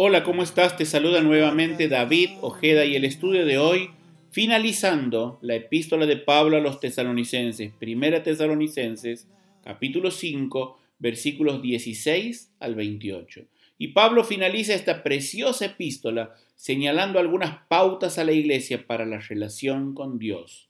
Hola, ¿cómo estás? Te saluda nuevamente David Ojeda y el estudio de hoy, finalizando la epístola de Pablo a los tesalonicenses, primera tesalonicenses, capítulo 5, versículos 16 al 28. Y Pablo finaliza esta preciosa epístola señalando algunas pautas a la iglesia para la relación con Dios.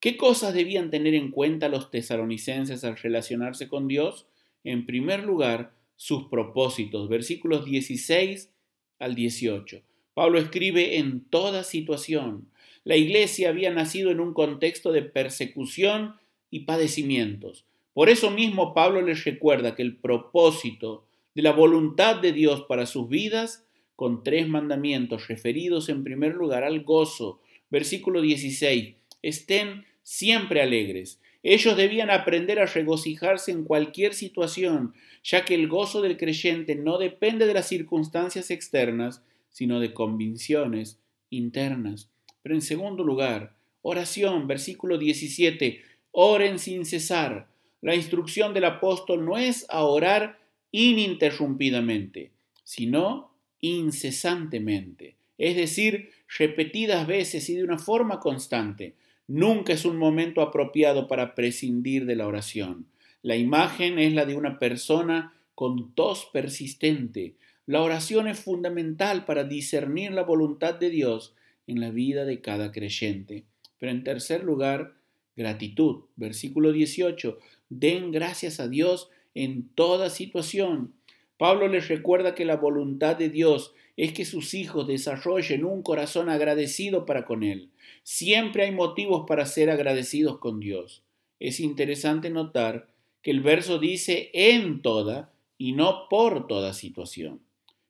¿Qué cosas debían tener en cuenta los tesalonicenses al relacionarse con Dios? En primer lugar, sus propósitos, versículos 16 al 18. Pablo escribe en toda situación. La iglesia había nacido en un contexto de persecución y padecimientos. Por eso mismo Pablo les recuerda que el propósito de la voluntad de Dios para sus vidas, con tres mandamientos referidos en primer lugar al gozo, versículo 16, estén siempre alegres. Ellos debían aprender a regocijarse en cualquier situación, ya que el gozo del creyente no depende de las circunstancias externas, sino de convicciones internas. Pero en segundo lugar, oración, versículo 17, oren sin cesar. La instrucción del apóstol no es a orar ininterrumpidamente, sino incesantemente, es decir, repetidas veces y de una forma constante. Nunca es un momento apropiado para prescindir de la oración. La imagen es la de una persona con tos persistente. La oración es fundamental para discernir la voluntad de Dios en la vida de cada creyente. Pero en tercer lugar, gratitud. Versículo 18. Den gracias a Dios en toda situación. Pablo les recuerda que la voluntad de Dios es que sus hijos desarrollen un corazón agradecido para con Él. Siempre hay motivos para ser agradecidos con Dios. Es interesante notar que el verso dice en toda y no por toda situación.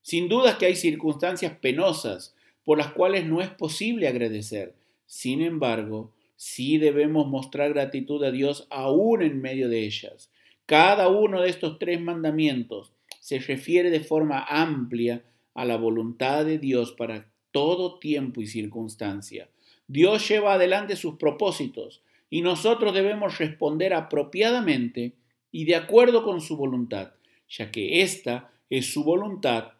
Sin duda que hay circunstancias penosas por las cuales no es posible agradecer. Sin embargo, sí debemos mostrar gratitud a Dios aún en medio de ellas. Cada uno de estos tres mandamientos se refiere de forma amplia a la voluntad de Dios para todo tiempo y circunstancia. Dios lleva adelante sus propósitos y nosotros debemos responder apropiadamente y de acuerdo con su voluntad, ya que esta es su voluntad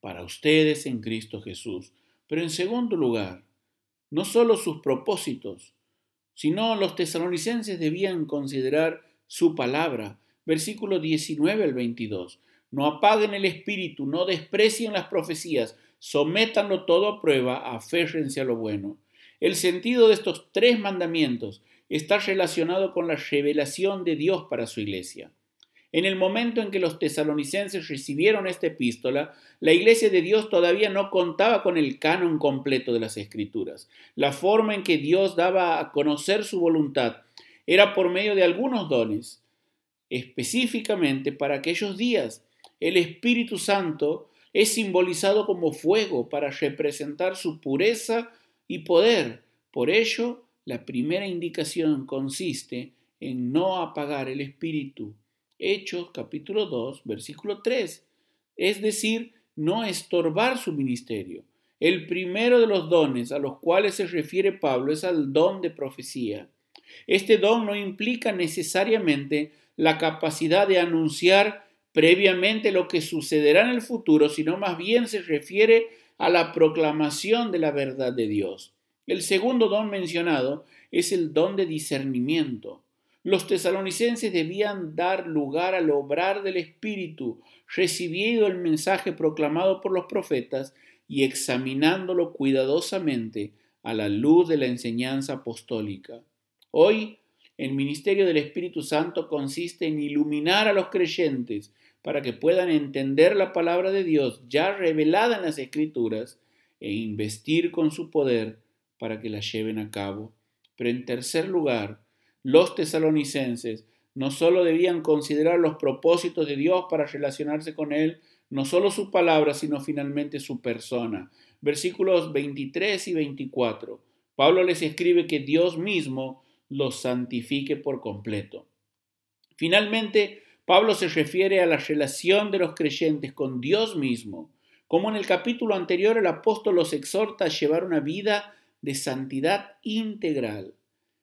para ustedes en Cristo Jesús. Pero en segundo lugar, no solo sus propósitos, sino los tesalonicenses debían considerar su palabra. Versículo 19 al 22. No apaguen el espíritu, no desprecien las profecías, sométanlo todo a prueba, aférrense a lo bueno. El sentido de estos tres mandamientos está relacionado con la revelación de Dios para su iglesia. En el momento en que los tesalonicenses recibieron esta epístola, la iglesia de Dios todavía no contaba con el canon completo de las escrituras. La forma en que Dios daba a conocer su voluntad era por medio de algunos dones, específicamente para aquellos días. El Espíritu Santo es simbolizado como fuego para representar su pureza y poder. Por ello, la primera indicación consiste en no apagar el espíritu. Hechos capítulo 2, versículo 3. Es decir, no estorbar su ministerio. El primero de los dones a los cuales se refiere Pablo es al don de profecía. Este don no implica necesariamente la capacidad de anunciar previamente lo que sucederá en el futuro, sino más bien se refiere a la proclamación de la verdad de Dios. El segundo don mencionado es el don de discernimiento. Los tesalonicenses debían dar lugar al obrar del Espíritu, recibiendo el mensaje proclamado por los profetas y examinándolo cuidadosamente a la luz de la enseñanza apostólica. Hoy, el ministerio del Espíritu Santo consiste en iluminar a los creyentes para que puedan entender la palabra de Dios ya revelada en las Escrituras e investir con su poder para que la lleven a cabo. Pero en tercer lugar, los tesalonicenses no solo debían considerar los propósitos de Dios para relacionarse con Él, no solo su palabra, sino finalmente su persona. versículos 23 y 24. Pablo les escribe que Dios mismo los santifique por completo. Finalmente, Pablo se refiere a la relación de los creyentes con Dios mismo. Como en el capítulo anterior, el apóstol los exhorta a llevar una vida de santidad integral.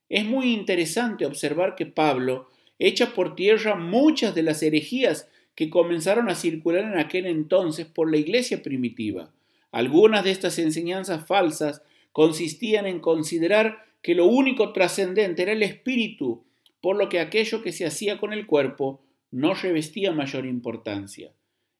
Es muy interesante observar que Pablo echa por tierra muchas de las herejías que comenzaron a circular en aquel entonces por la iglesia primitiva. Algunas de estas enseñanzas falsas consistían en considerar que lo único trascendente era el espíritu, por lo que aquello que se hacía con el cuerpo no revestía mayor importancia.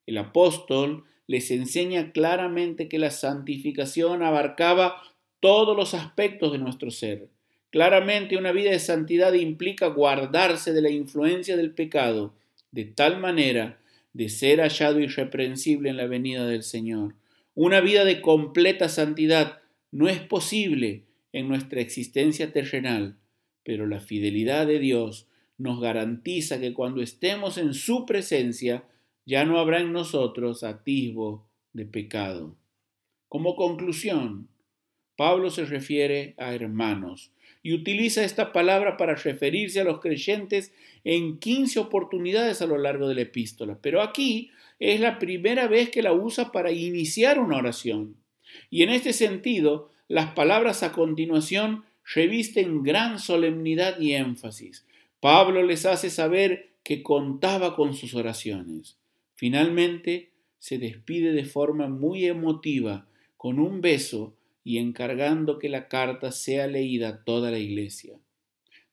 El apóstol les enseña claramente que la santificación abarcaba todos los aspectos de nuestro ser. Claramente una vida de santidad implica guardarse de la influencia del pecado, de tal manera de ser hallado irreprensible en la venida del Señor. Una vida de completa santidad no es posible en nuestra existencia terrenal, pero la fidelidad de Dios nos garantiza que cuando estemos en su presencia ya no habrá en nosotros atisbo de pecado. Como conclusión, Pablo se refiere a hermanos, y utiliza esta palabra para referirse a los creyentes en 15 oportunidades a lo largo de la epístola. Pero aquí es la primera vez que la usa para iniciar una oración. Y en este sentido, las palabras a continuación revisten gran solemnidad y énfasis. Pablo les hace saber que contaba con sus oraciones. Finalmente, se despide de forma muy emotiva, con un beso y encargando que la carta sea leída a toda la iglesia.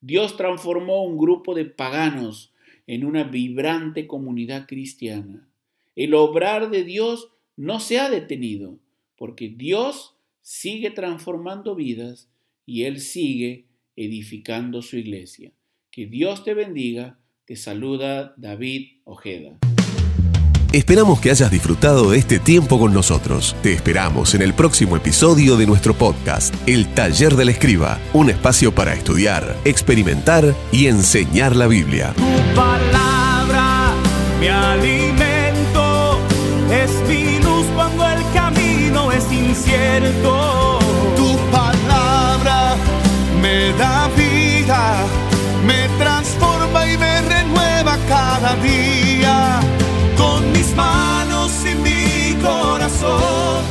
Dios transformó un grupo de paganos en una vibrante comunidad cristiana. El obrar de Dios no se ha detenido, porque Dios sigue transformando vidas y Él sigue edificando su iglesia. Que Dios te bendiga. Te saluda David Ojeda. Esperamos que hayas disfrutado de este tiempo con nosotros. Te esperamos en el próximo episodio de nuestro podcast, El Taller del Escriba, un espacio para estudiar, experimentar y enseñar la Biblia. Tu palabra, mi alimento, es mi luz cuando el camino es incierto. Tu palabra me da vida, corazón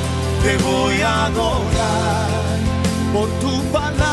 te voy a adorar. Por tu palabra